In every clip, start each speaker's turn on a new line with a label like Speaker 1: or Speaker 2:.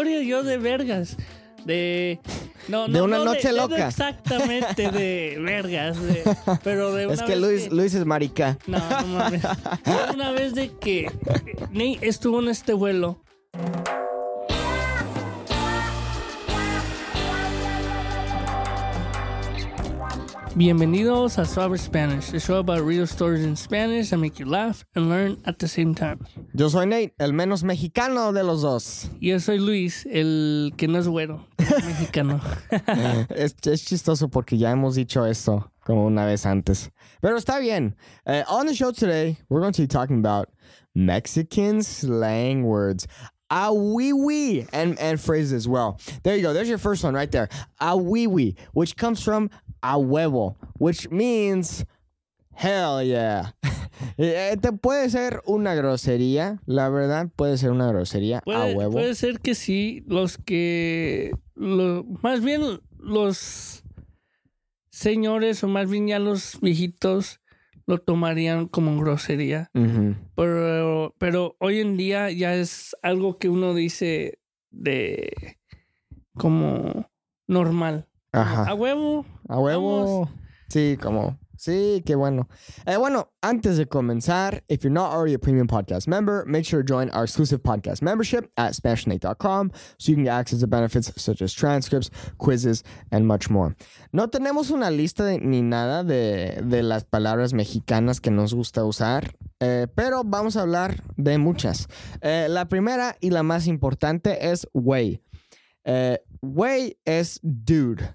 Speaker 1: historia yo de vergas. De. No,
Speaker 2: De
Speaker 1: no,
Speaker 2: una
Speaker 1: no
Speaker 2: noche
Speaker 1: no
Speaker 2: loca.
Speaker 1: exactamente de vergas. de- pero de una
Speaker 2: Es que
Speaker 1: vez
Speaker 2: Luis, Luis es marica.
Speaker 1: No, no mames. Una vez de que Nate estuvo en este vuelo. Bienvenidos a Suave Spanish, a show about real stories in Spanish that make you laugh and learn at the same time.
Speaker 2: Yo soy Nate, el menos mexicano de los dos.
Speaker 1: Y yo soy Luis, el que no es güero, es mexicano.
Speaker 2: es, es chistoso porque ya hemos dicho esto como una vez antes. Pero está bien. Uh, on the show today, we're going to be talking about Mexican slang words. A wee wee and, and phrases as well. There you go. There's your first one right there. A wee wee, which comes from a huevo, which means hell yeah. Eh, te puede ser una grosería, la verdad, puede ser una grosería a
Speaker 1: Puede,
Speaker 2: huevo.
Speaker 1: puede ser que sí, los que, lo- más bien los señores o más bien ya los viejitos lo tomarían como grosería. Pero, pero hoy en día ya es algo que uno dice de como normal.
Speaker 2: Ajá.
Speaker 1: A huevo.
Speaker 2: A huevo. Sí, como. Sí, qué bueno. Eh, bueno, antes de comenzar, if you're not already a premium podcast member, make sure to join our exclusive podcast membership at SpanishNate.com so you can get access to benefits such as transcripts, quizzes, and much more. No tenemos una lista ni nada de, de las palabras mexicanas que nos gusta usar, eh, pero vamos a hablar de muchas. Eh, la primera y la más importante es. Eh, Güey es dude.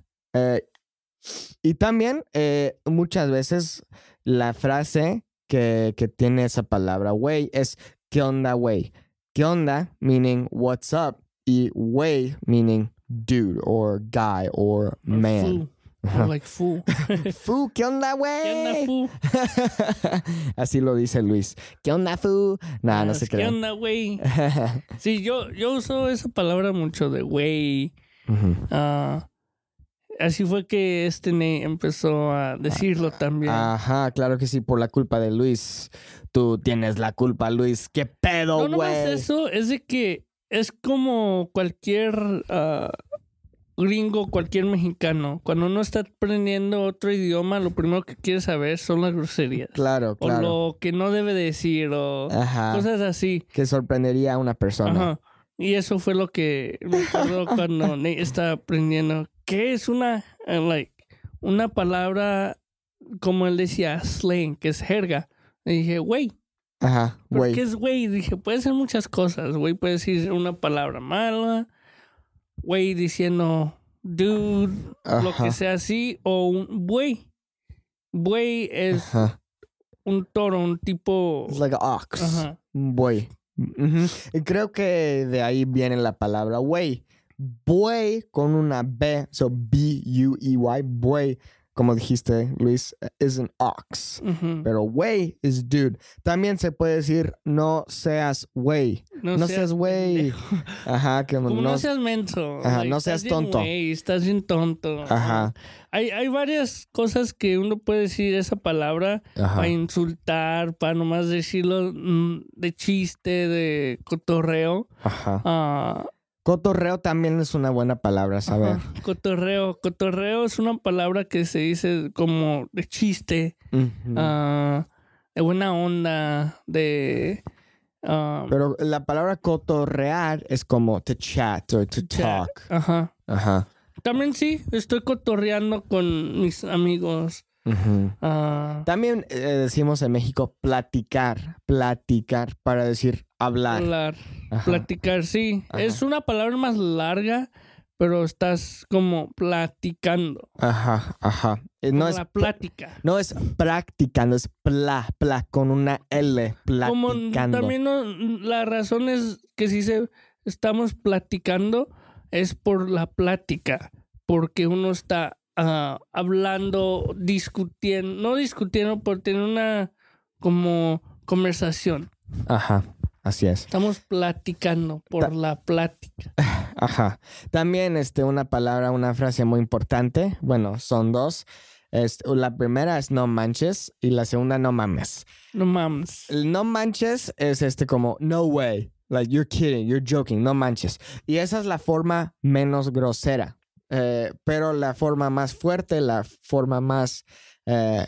Speaker 2: Y también eh, muchas veces la frase que, que tiene esa palabra güey es ¿qué onda güey? ¿Qué onda? Meaning what's up y güey meaning dude or guy or
Speaker 1: or
Speaker 2: man.
Speaker 1: Or like fool.
Speaker 2: Fu, ¿qué onda
Speaker 1: ¿Qué onda,
Speaker 2: güey?
Speaker 1: fool?
Speaker 2: Así lo dice Luis. ¿Qué onda fu? Nah, no se
Speaker 1: ¿Qué
Speaker 2: crean.
Speaker 1: onda, güey? Sí, yo, yo uso esa palabra mucho de güey. Ah, así fue que este ne empezó a decirlo también.
Speaker 2: Ajá, claro que sí, por la culpa de Luis. Tú tienes la culpa, Luis. ¿Qué pedo,
Speaker 1: no, no más
Speaker 2: güey?
Speaker 1: eso, es de que es como cualquier ah, gringo, cualquier mexicano. Cuando uno está aprendiendo otro idioma, lo primero que quiere saber son las groserías.
Speaker 2: Claro,
Speaker 1: O
Speaker 2: claro.
Speaker 1: lo que no debe decir, o
Speaker 2: Ajá.
Speaker 1: cosas así.
Speaker 2: Que sorprendería a una persona.
Speaker 1: Ajá. Y eso fue lo que me acuerdo cuando Nate estaba aprendiendo. ¿Qué es una, eh, like, una palabra, como él decía, slang, que es jerga? Y dije, güey,
Speaker 2: Ajá,
Speaker 1: ¿por
Speaker 2: güey.
Speaker 1: qué es güey? Dije, puede ser muchas cosas. Güey puede decir una palabra mala. Güey diciendo dude, lo que sea así. O un buey. Buey es
Speaker 2: Ajá.
Speaker 1: un toro, un tipo...
Speaker 2: It's like an ox.
Speaker 1: Ajá.
Speaker 2: Un Buey. Y creo que de ahí viene la palabra güey. Buey con una B, so B-U-E-Y, buey, como dijiste, Luis, es un ox. Pero güey es dude. También se puede decir no seas güey. No, seas güey.
Speaker 1: pendejo.
Speaker 2: Ajá, que
Speaker 1: Como
Speaker 2: no,
Speaker 1: no, seas menso.
Speaker 2: Ajá, no
Speaker 1: estás
Speaker 2: seas
Speaker 1: bien
Speaker 2: tonto.
Speaker 1: güey, estás bien tonto.
Speaker 2: Ajá.
Speaker 1: Hay, hay varias cosas que uno puede decir esa palabra
Speaker 2: Ajá.
Speaker 1: para insultar, para nomás decirlo mm, de chiste, de cotorreo.
Speaker 2: Ajá.
Speaker 1: Ah,
Speaker 2: Cotorreo también es una buena palabra, saber.
Speaker 1: ajá, cotorreo. Cotorreo es una palabra que se dice como de chiste, ah, de buena onda, de... ah,
Speaker 2: Pero la palabra cotorrear es como to chat or to talk.
Speaker 1: Ajá.
Speaker 2: Ajá.
Speaker 1: También sí, estoy cotorreando con mis amigos. Ah,
Speaker 2: También eh, decimos en México platicar, platicar para decir hablar.
Speaker 1: hablar,
Speaker 2: Ajá.
Speaker 1: platicar, sí.
Speaker 2: Ajá.
Speaker 1: Es una palabra más larga, pero estás como platicando.
Speaker 2: Ajá, ajá. Eh,
Speaker 1: Como
Speaker 2: No es,
Speaker 1: la plática.
Speaker 2: no es practicando, es pla, pla, con una L,
Speaker 1: Como
Speaker 2: platicando.
Speaker 1: también no- la razón es que si se estamos platicando es por la plática, porque uno está ah, hablando, discutiendo, no discutiendo, por tener una como conversación.
Speaker 2: Ajá, así es.
Speaker 1: Estamos platicando por
Speaker 2: Ta-
Speaker 1: la plática.
Speaker 2: Ajá. También este, una palabra, una frase muy importante. Bueno, son dos. Es- la primera es no manches y la segunda no mames.
Speaker 1: No mames.
Speaker 2: El no manches es este como no way. Like, you're kidding, you're joking, no manches. Y esa es la forma menos grosera. Eh, pero la forma más fuerte, la forma más eh,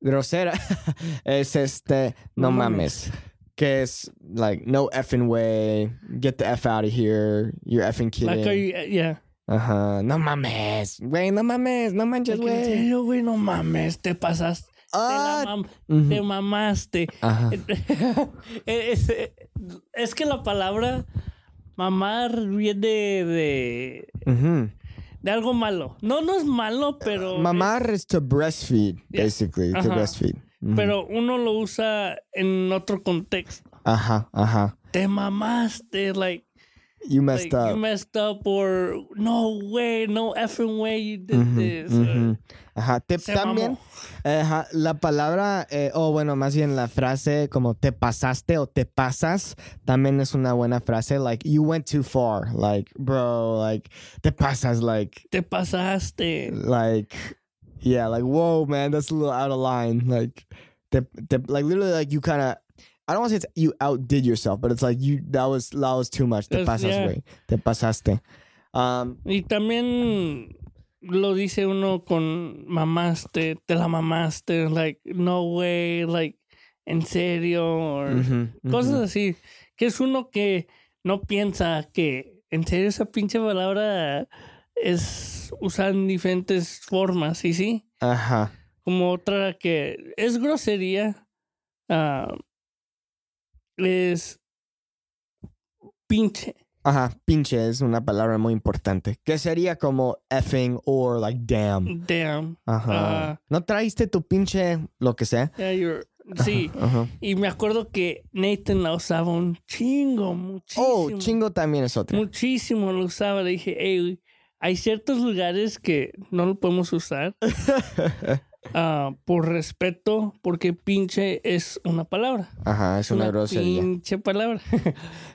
Speaker 2: grosera es este, no,
Speaker 1: No
Speaker 2: mames. Que es, like, no effing way, get the F out of here, you're effing kidding.
Speaker 1: Like, are you, yeah.
Speaker 2: Ajá, no mames, güey, no mames, no manches,
Speaker 1: en
Speaker 2: güey.
Speaker 1: serio, güey, no mames, te pasaste. Te,
Speaker 2: Ah,
Speaker 1: te mamaste.
Speaker 2: Ajá.
Speaker 1: es, es que la palabra mamar viene de, de algo malo. No, no es malo, pero.
Speaker 2: Mamar is to breastfeed,
Speaker 1: Yeah.
Speaker 2: basically, to
Speaker 1: Ajá.
Speaker 2: breastfeed.
Speaker 1: Pero uno lo usa en otro contexto.
Speaker 2: Ajá, ajá.
Speaker 1: Te mamaste, like,
Speaker 2: You messed
Speaker 1: like,
Speaker 2: up.
Speaker 1: you messed up, or no way, no effing way you did this.
Speaker 2: ujú. Ajá. Te- también, ajá, la palabra, eh, o bueno, más bien la frase como te pasaste o te pasas, también es una buena frase. Like, you went too far. Like, bro, like, te pasas, like,
Speaker 1: Te pasaste.
Speaker 2: like, yeah, like, whoa, man, that's a little out of line. Like, te, te, like, literally, like, you kind of, I don't want to say it's, you outdid yourself, but it's like, you, that was, that was too much. Te pasas,
Speaker 1: yeah.
Speaker 2: güey. Te pasaste. Um,
Speaker 1: Y también lo dice uno con mamaste, te la mamaste, like, no way, like, en serio, or
Speaker 2: ujú,
Speaker 1: cosas así. Que es uno que no piensa que en serio esa pinche palabra es usada en diferentes formas, y sí.
Speaker 2: Ajá.
Speaker 1: Como otra que es grosería, ah, es pinche.
Speaker 2: Ajá, pinche es una palabra muy importante. Que sería como effing or like damn.
Speaker 1: Damn.
Speaker 2: Ajá.
Speaker 1: Ah.
Speaker 2: ¿No traíste tu pinche lo que sea?
Speaker 1: Yeah, you're- sí.
Speaker 2: Ajá.
Speaker 1: Y me acuerdo que Nathan la usaba un chingo, muchísimo.
Speaker 2: Oh, chingo también es otra.
Speaker 1: Muchísimo lo usaba. Le dije, hey, hay ciertos lugares que no lo podemos usar ah, por respeto, porque pinche es una palabra.
Speaker 2: Ajá, es una, grosería.
Speaker 1: Pinche palabra. es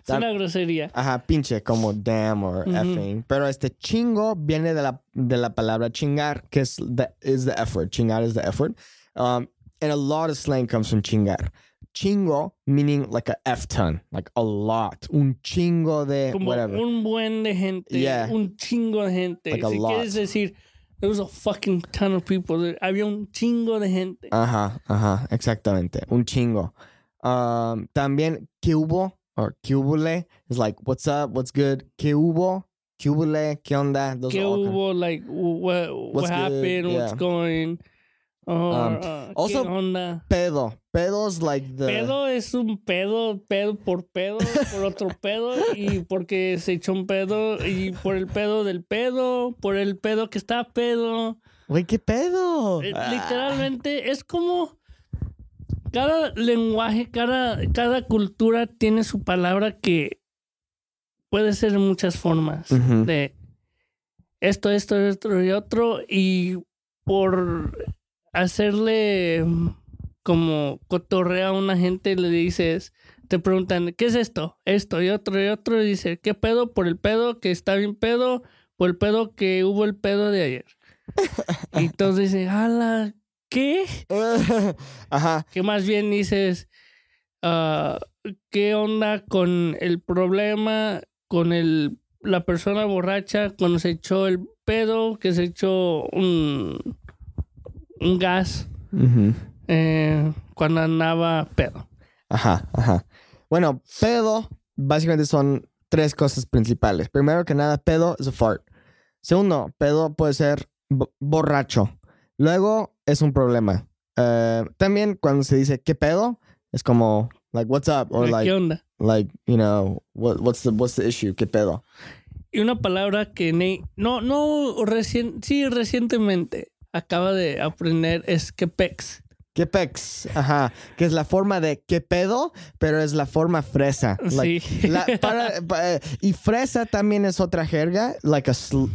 Speaker 2: Tam-
Speaker 1: una grosería.
Speaker 2: Ajá, pinche como damn or effing. Pero este chingo viene de la, de la palabra chingar, que es the, is the F word. Chingar is the F word. Um, and a lot of slang comes from chingar. Chingo meaning like a F ton, like a lot. Un chingo de
Speaker 1: Como
Speaker 2: whatever.
Speaker 1: un buen de gente.
Speaker 2: Yeah.
Speaker 1: Un chingo de gente.
Speaker 2: Like a
Speaker 1: si
Speaker 2: lot.
Speaker 1: quieres decir, there was a fucking ton of people. there. Había un chingo de gente.
Speaker 2: Ajá, ajá, exactamente. Un chingo. Um, también, ¿qué hubo? Or ¿qué hubole? It's like, what's up? What's good? ¿Qué hubo? ¿Qué hubole? ¿Qué onda? Those
Speaker 1: ¿Qué
Speaker 2: are all kind-
Speaker 1: hubo? Like, what, what happened? What's going? Or,
Speaker 2: Um, also-
Speaker 1: ¿Qué onda?
Speaker 2: Pedo. Pedo's like the...
Speaker 1: Pedo es un pedo, pedo por pedo, por otro pedo, y porque se echó un pedo, y por el pedo del pedo, por el pedo que está pedo.
Speaker 2: Güey, ¿qué pedo?
Speaker 1: Eh,
Speaker 2: Ah.
Speaker 1: Literalmente es como cada lenguaje, cada, cada cultura tiene su palabra que puede ser de muchas formas. De esto, esto, esto y otro. Y por hacerle como cotorrea a una gente, le dices, te preguntan, ¿qué es esto? Esto y otro y otro. Y dice, ¿qué pedo? Por el pedo que está bien pedo, por el pedo que hubo el pedo de ayer. Y entonces dice, ala, ¿qué?
Speaker 2: Ajá.
Speaker 1: Que más bien dices, ah, ¿qué onda con el problema, con el, la persona borracha cuando se echó el pedo, que se echó un, un gas eh, cuando andaba pedo?
Speaker 2: Ajá, ajá. Bueno, pedo, básicamente son tres cosas principales. Primero que nada, pedo es a fart. Segundo, pedo puede ser bo- borracho. Luego es un problema. Eh, también cuando se dice qué pedo, es como like what's up or
Speaker 1: ¿Qué
Speaker 2: like
Speaker 1: onda?
Speaker 2: like you know what what's the what's the issue qué pedo.
Speaker 1: Y una palabra que Nate, no, no, recien, sí, recientemente acaba de aprender es que pex.
Speaker 2: ¿Qué pex? Ajá, que es la forma de qué pedo, pero es la forma fresa. Like,
Speaker 1: sí.
Speaker 2: La- para- pa- eh, y fresa también es otra jerga, like a,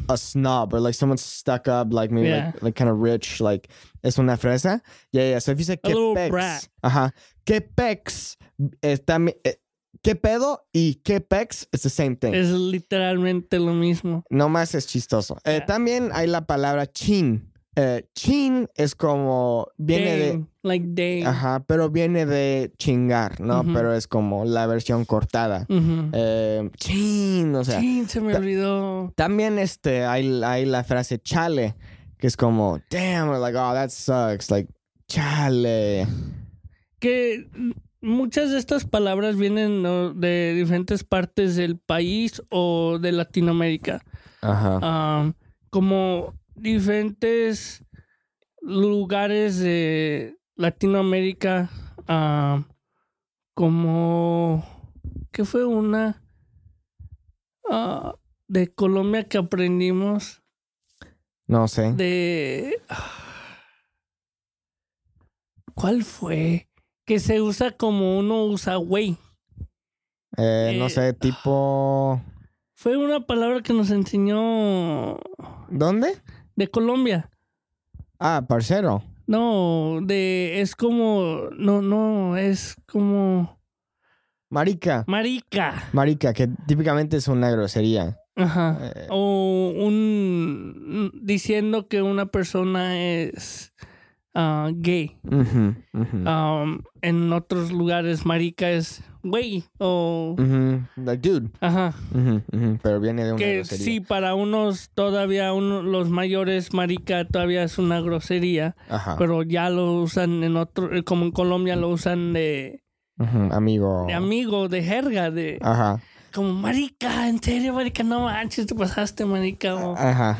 Speaker 2: a snob, or like someone stuck up, like maybe
Speaker 1: Yeah.
Speaker 2: like, like kind of rich, like es una fresa. Yeah, yeah. So if you say
Speaker 1: little
Speaker 2: pex,
Speaker 1: brat.
Speaker 2: ajá, que pex, es también, eh, qué pedo y qué pex, it's the same thing.
Speaker 1: es literalmente lo mismo.
Speaker 2: No más es chistoso. Eh,
Speaker 1: Yeah.
Speaker 2: También hay la palabra chin. Eh, chin es como, viene de,
Speaker 1: like dang.
Speaker 2: ajá, pero viene de chingar, ¿no? Pero es como la versión cortada. Eh, chin, o sea.
Speaker 1: Chin, se me olvidó.
Speaker 2: También este, hay, hay la frase chale, que es como, damn, like, oh, that sucks. Like, chale.
Speaker 1: Que muchas de estas palabras vienen ¿no? de diferentes partes del país o de Latinoamérica.
Speaker 2: Ajá.
Speaker 1: Ah, como diferentes lugares de Latinoamérica, ah, como que fue una ah, de Colombia que aprendimos
Speaker 2: No sé.
Speaker 1: de ¿cuál fue? Que se usa como uno usa güey.
Speaker 2: Eh, no
Speaker 1: eh,
Speaker 2: sé, tipo.
Speaker 1: Fue una palabra que nos enseñó
Speaker 2: ¿Dónde?
Speaker 1: De Colombia.
Speaker 2: Ah, parcero.
Speaker 1: No, de es como no no es como
Speaker 2: Marica.
Speaker 1: marica.
Speaker 2: Marica, que típicamente es una grosería.
Speaker 1: Ajá.
Speaker 2: Eh,
Speaker 1: O un diciendo que una persona es ah, gay. Um, en otros lugares marica es güey o
Speaker 2: Like, dude.
Speaker 1: ajá.
Speaker 2: Pero viene de una
Speaker 1: Que
Speaker 2: grosería.
Speaker 1: sí, para unos todavía uno, los mayores marica todavía es una grosería,
Speaker 2: Ajá.
Speaker 1: pero ya lo usan en otro, eh, como en Colombia lo usan de,
Speaker 2: Amigo.
Speaker 1: de amigo, de jerga, de
Speaker 2: Ajá.
Speaker 1: como marica, en serio marica, no manches, te pasaste marica. O,
Speaker 2: Ajá.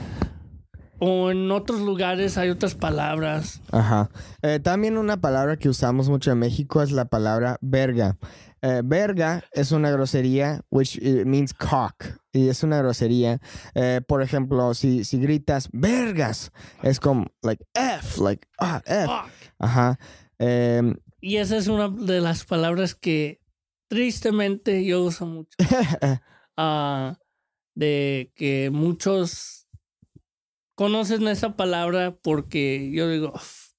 Speaker 1: O en otros lugares hay otras palabras.
Speaker 2: Ajá. Eh, también una palabra que usamos mucho en México es la palabra verga. Eh, verga es una grosería, which eh, means cock. Y es una grosería. Eh, por ejemplo, si, si gritas vergas, es como, like, F, like, ah, F. Ajá. Em,
Speaker 1: Y esa es una de las palabras que tristemente yo uso mucho. ah, de que muchos conocen esa palabra porque yo digo, "Uf,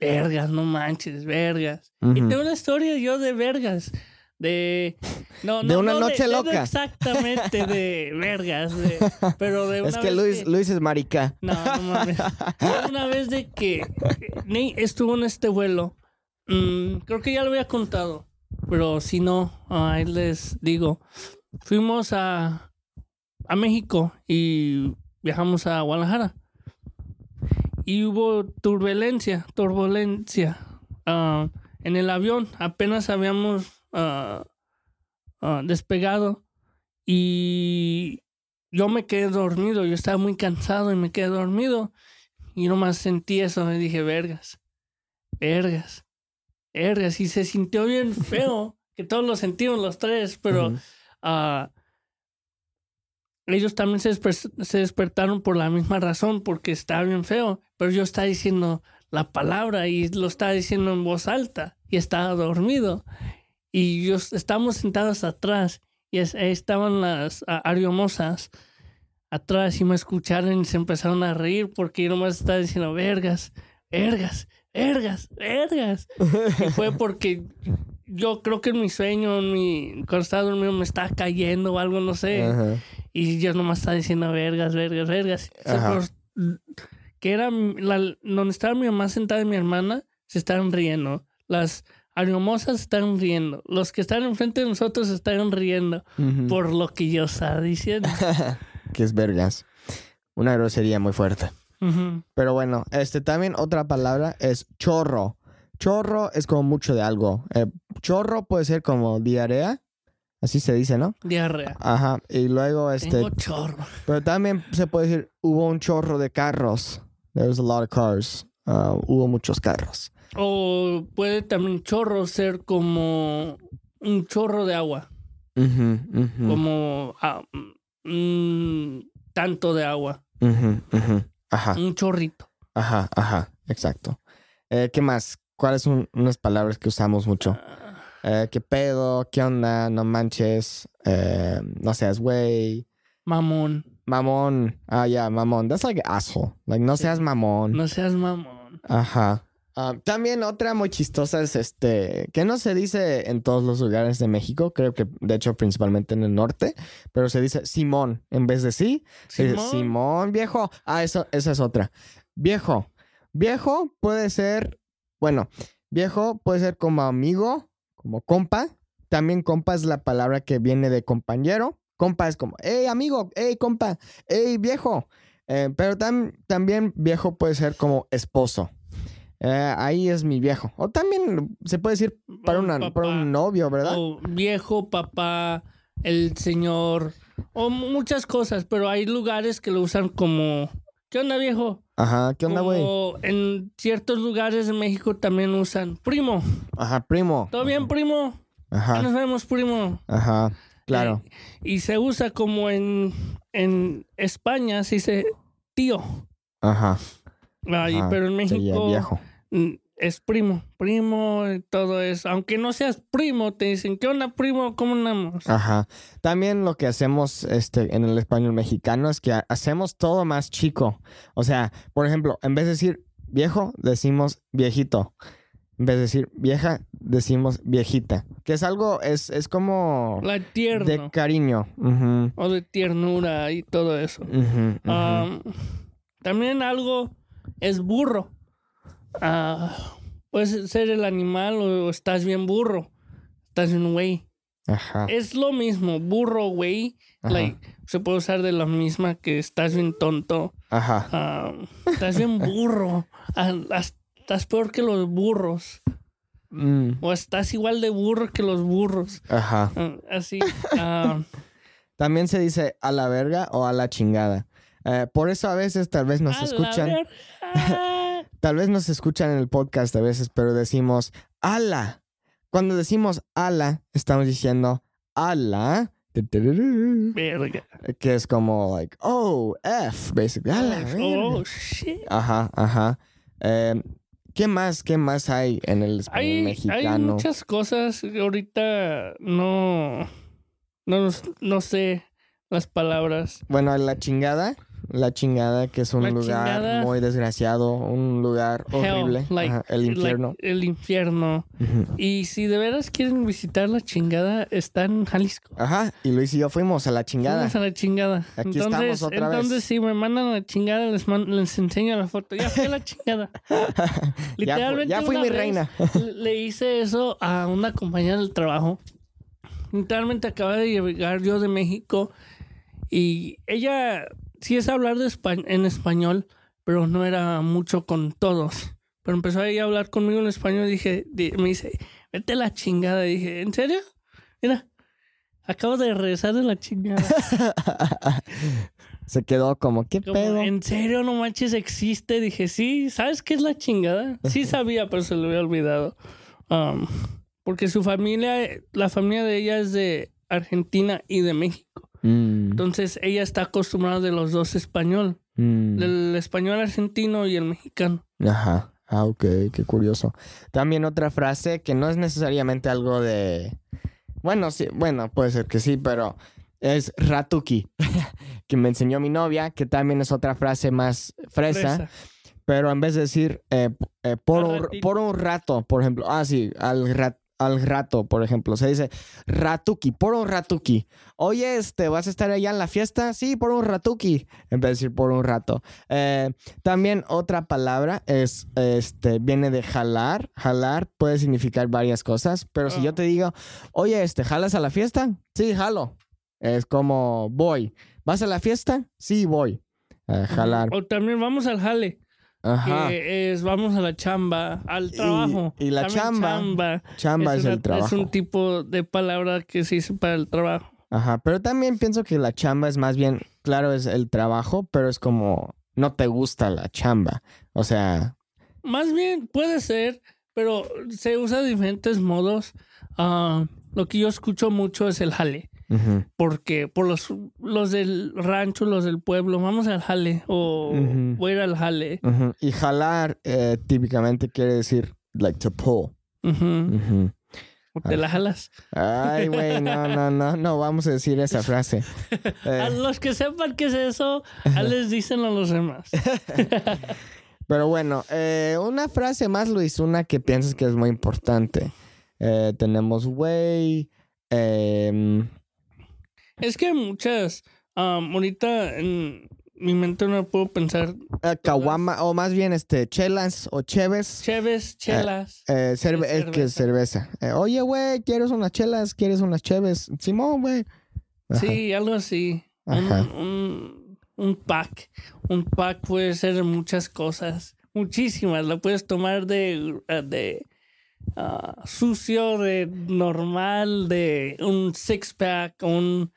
Speaker 1: vergas, no manches, vergas. Y tengo una historia yo de vergas. De, no,
Speaker 2: De
Speaker 1: no,
Speaker 2: una
Speaker 1: no
Speaker 2: noche
Speaker 1: no
Speaker 2: loca.
Speaker 1: exactamente de vergas, de- pero de una
Speaker 2: es que
Speaker 1: vez
Speaker 2: Luis, Luis es marica.
Speaker 1: no, no mames. Una vez de que Nate estuvo en este vuelo. Mm, creo que ya lo había contado. Pero si no, ahí les digo. Fuimos a, a México y viajamos a Guadalajara. Y hubo turbulencia, turbulencia ah, en el avión. Apenas habíamos ah, ah, despegado. Y yo me quedé dormido, yo estaba muy cansado y me quedé dormido. Y nomás sentí eso, me dije, vergas, vergas, vergas. Y se sintió bien feo, que todos lo sentimos los tres, pero ellos también se, desper- se despertaron por la misma razón, porque estaba bien feo. Pero yo estaba diciendo la palabra y lo estaba diciendo en voz alta y estaba dormido. Y yo estábamos sentados atrás y es- ahí estaban las ariomosas atrás y me escucharon y se empezaron a reír porque yo nomás estaba diciendo vergas, vergas, vergas, vergas. Y fue porque yo creo que en mi sueño, en mi, cuando estaba dormido me estaba cayendo o algo, no sé.
Speaker 2: Ajá.
Speaker 1: Y yo nomás estaba diciendo vergas, vergas, vergas.
Speaker 2: Ajá.
Speaker 1: Que era la, donde estaba mi mamá sentada y mi hermana, se estaban riendo. Las ariomosas se estaban riendo. Los que estaban enfrente de nosotros estaban riendo por lo que yo estaba diciendo.
Speaker 2: que es vergas. Una grosería muy fuerte. Pero bueno, este también otra palabra es chorro. Chorro es como mucho de algo. Eh, chorro puede ser como diarrea. Así se dice, ¿no?
Speaker 1: Diarrea.
Speaker 2: Ajá. Y luego este.
Speaker 1: Tengo chorro.
Speaker 2: Pero también se puede decir hubo un chorro de carros. There was a lot of cars. Uh, hubo muchos carros.
Speaker 1: O puede también chorro ser como un chorro de agua. Como ah, mm, tanto de agua.
Speaker 2: Ajá.
Speaker 1: Un chorrito.
Speaker 2: Ajá. Ajá. Exacto. Eh, ¿Qué más? ¿Cuáles son unas palabras que usamos mucho? Eh, ¿Qué pedo? ¿Qué onda? No manches. Eh, no seas güey.
Speaker 1: Mamón.
Speaker 2: Mamón. Ah, yeah, mamón. That's like asshole. Like, no
Speaker 1: Sí.
Speaker 2: seas mamón.
Speaker 1: No seas mamón.
Speaker 2: Ajá. Ah, también otra muy chistosa es este, que no se dice en todos los lugares de México, creo que de hecho principalmente en el norte, pero se dice Simón en vez de sí. se dice,
Speaker 1: Simón.
Speaker 2: Simón, viejo. Ah, eso, esa es otra. Viejo. Viejo puede ser, bueno, viejo puede ser como amigo, como compa. También compa es la palabra que viene de compañero. Compa es como, hey amigo, hey compa, hey viejo. Eh, pero tam- también viejo puede ser como esposo. Eh, ahí es mi viejo. O también se puede decir para, para un novio, ¿verdad?
Speaker 1: O viejo, papá, el señor, o muchas cosas, pero hay lugares que lo usan como, ¿qué onda viejo?
Speaker 2: Ajá, ¿qué onda, güey?
Speaker 1: En ciertos lugares de México también usan primo.
Speaker 2: Ajá, primo.
Speaker 1: ¿Todo bien, primo? Ya
Speaker 2: Ajá,
Speaker 1: nos vemos, primo.
Speaker 2: ajá, claro.
Speaker 1: Y se usa como en, en España, se dice tío.
Speaker 2: Ajá,
Speaker 1: Ay,
Speaker 2: ajá,
Speaker 1: pero en México
Speaker 2: viejo.
Speaker 1: es primo, primo, y todo eso. Aunque no seas primo, te dicen, ¿qué onda, primo? ¿Cómo andamos?
Speaker 2: Ajá. También lo que hacemos este, en el español mexicano es que ha- hacemos todo más chico. O sea, por ejemplo, en vez de decir viejo, decimos viejito. En vez de decir vieja, decimos viejita. Que es algo, es, es como
Speaker 1: La tierno.
Speaker 2: de cariño.
Speaker 1: O de ternura y todo eso. Am, también algo es burro. Ah, puedes ser el animal o estás bien burro. Estás bien güey.
Speaker 2: Ajá.
Speaker 1: Es lo mismo, burro, güey. Like, se puede usar de la misma que estás bien tonto.
Speaker 2: Ajá.
Speaker 1: Estás bien burro. As- estás peor que los burros.
Speaker 2: Mm,
Speaker 1: O estás igual de burro que los burros.
Speaker 2: ajá.
Speaker 1: Ah, así. ah,
Speaker 2: También se dice a la verga o a la chingada. Eh, por eso a veces tal vez nos
Speaker 1: a la
Speaker 2: escuchan.
Speaker 1: verga.
Speaker 2: Tal vez nos escuchan en el podcast a veces, pero decimos ala. Cuando decimos ala, estamos diciendo ala.
Speaker 1: Verga.
Speaker 2: Que es como, like, oh, F, basically. Ala,
Speaker 1: Oh,
Speaker 2: verga.
Speaker 1: shit.
Speaker 2: Ajá, ajá. Eh, ¿Qué más? ¿Qué más hay en el español
Speaker 1: Hay, hay
Speaker 2: mexicano?
Speaker 1: muchas cosas. que Ahorita no, no, no sé las palabras.
Speaker 2: Bueno, la chingada. La chingada, que es un
Speaker 1: La
Speaker 2: lugar
Speaker 1: chingada.
Speaker 2: muy desgraciado, un lugar
Speaker 1: Hell,
Speaker 2: horrible.
Speaker 1: like-
Speaker 2: Ajá, el infierno.
Speaker 1: like el infierno. Y si de veras quieren visitar la chingada, está en Jalisco.
Speaker 2: Ajá, y Luis y yo fuimos a la chingada.
Speaker 1: Vamos a la chingada.
Speaker 2: Aquí
Speaker 1: entonces,
Speaker 2: estamos otra vez.
Speaker 1: entonces si me mandan a la chingada, les, man- les enseño la foto. Ya fui a la chingada.
Speaker 2: ya,
Speaker 1: Literalmente
Speaker 2: ya fui mi reina.
Speaker 1: le- Le hice eso a una compañera del trabajo. Literalmente acaba de llegar yo de México y ella sí es hablar de espa- en español, pero no era mucho con todos. Pero empezó ella a hablar conmigo en español y dije, di- me dice, vete a la chingada. dije, ¿en serio? Mira, acabo de regresar de la chingada.
Speaker 2: Se quedó como, ¿qué
Speaker 1: Como,
Speaker 2: pedo?
Speaker 1: ¿En serio no manches existe? Dije, sí, ¿sabes qué es la chingada? Sí sabía, pero se lo había olvidado. Um, porque su familia, la familia de ella es de Argentina y de México.
Speaker 2: Mm,
Speaker 1: Entonces ella está acostumbrada de los dos español,
Speaker 2: mm.
Speaker 1: del español argentino y el mexicano.
Speaker 2: Ajá. Ah, ok, qué curioso. También otra frase que no es necesariamente algo de. Bueno, sí, bueno, puede ser que sí, pero es ratuki, que me enseñó mi novia, que también es otra frase más fresa,
Speaker 1: Fresa.
Speaker 2: pero en vez de decir eh, eh, por, un, por un rato, por ejemplo, ah, sí, al, rat- al rato, por ejemplo, se dice ratuki, por un ratuki. Oye, este, ¿vas a estar allá en la fiesta? Sí, por un ratuki, en vez de decir por un rato. Eh, también otra palabra es, este, viene de jalar. Jalar puede significar varias cosas, pero si yo
Speaker 1: Ah.
Speaker 2: te digo, oye, este, ¿jalas a la fiesta? Sí, jalo. Es como voy. ¿Vas a la fiesta? Sí, voy. Eh, jalar.
Speaker 1: O también vamos al jale,
Speaker 2: Ajá.
Speaker 1: que es vamos a la chamba, al trabajo.
Speaker 2: y la chamba,
Speaker 1: chamba
Speaker 2: Chamba es,
Speaker 1: una-
Speaker 2: el trabajo.
Speaker 1: Es un tipo de palabra que se dice para el trabajo.
Speaker 2: Ajá, pero también pienso que la chamba es más bien, claro, es el trabajo, pero es como no te gusta la chamba. O sea,
Speaker 1: Más bien puede ser, pero se usa de diferentes modos. Ah, lo que yo escucho mucho es el jale, porque por los, los del rancho, los del pueblo, vamos al jale o voy a ir al jale.
Speaker 2: y jalar eh, típicamente quiere decir like to pull.
Speaker 1: Te la jalas.
Speaker 2: Ay, güey, no, no, no, no vamos a decir esa frase.
Speaker 1: A
Speaker 2: Eh,
Speaker 1: los que sepan qué es eso, a les dicen a los demás.
Speaker 2: pero bueno, eh, una frase más, Luis, una que piensas que es muy importante. Eh, tenemos güey, em,
Speaker 1: Es que muchas, um, ahorita en mi mente no puedo pensar.
Speaker 2: Eh, Caguama, o más bien este, chelas o cheves.
Speaker 1: Cheves, chelas.
Speaker 2: Eh, cerve-
Speaker 1: Es
Speaker 2: es que es cerveza. Eh, Oye, güey, ¿quieres unas chelas? ¿Quieres unas cheves? Simón, güey.
Speaker 1: Sí, algo así. Un,
Speaker 2: Ajá.
Speaker 1: un, un pack. Un pack puede ser muchas cosas. Muchísimas. Lo puedes tomar de, eh, de ah, sucio, de normal, de un six pack, un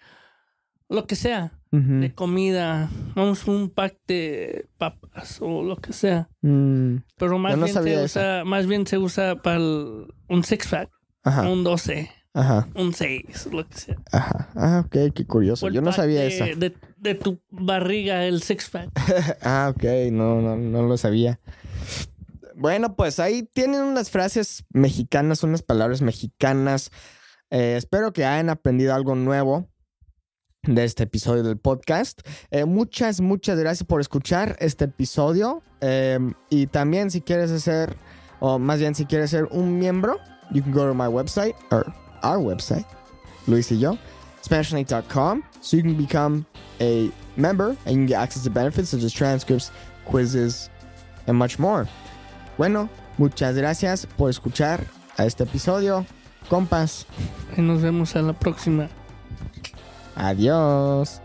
Speaker 1: lo que sea. De comida. Vamos, un pack de papas o lo que sea.
Speaker 2: Mm,
Speaker 1: Pero más,
Speaker 2: no
Speaker 1: bien, se
Speaker 2: eso.
Speaker 1: usa, más bien se usa para el- un six pack,
Speaker 2: Ajá,
Speaker 1: un 12,
Speaker 2: ajá,
Speaker 1: un 6, lo que sea.
Speaker 2: ajá. Ah, ok, qué curioso. Yo no sabía
Speaker 1: de,
Speaker 2: eso.
Speaker 1: De, de tu barriga, el six pack.
Speaker 2: Ah, ok, no, no, no lo sabía. Bueno, pues ahí tienen unas frases mexicanas, unas palabras mexicanas. Eh, espero que hayan aprendido algo nuevo de este episodio del podcast. Eh, muchas, muchas gracias por escuchar este episodio. Eh, y también si quieres hacer, o más bien si quieres ser un miembro, you can go to my website, or our website, Luis y yo, SpanishNate.com, so you can become a member and you can get access to benefits such as transcripts, quizzes, and much more. Bueno, muchas gracias por escuchar a este episodio. Compas,
Speaker 1: Y nos vemos a la próxima.
Speaker 2: Adiós.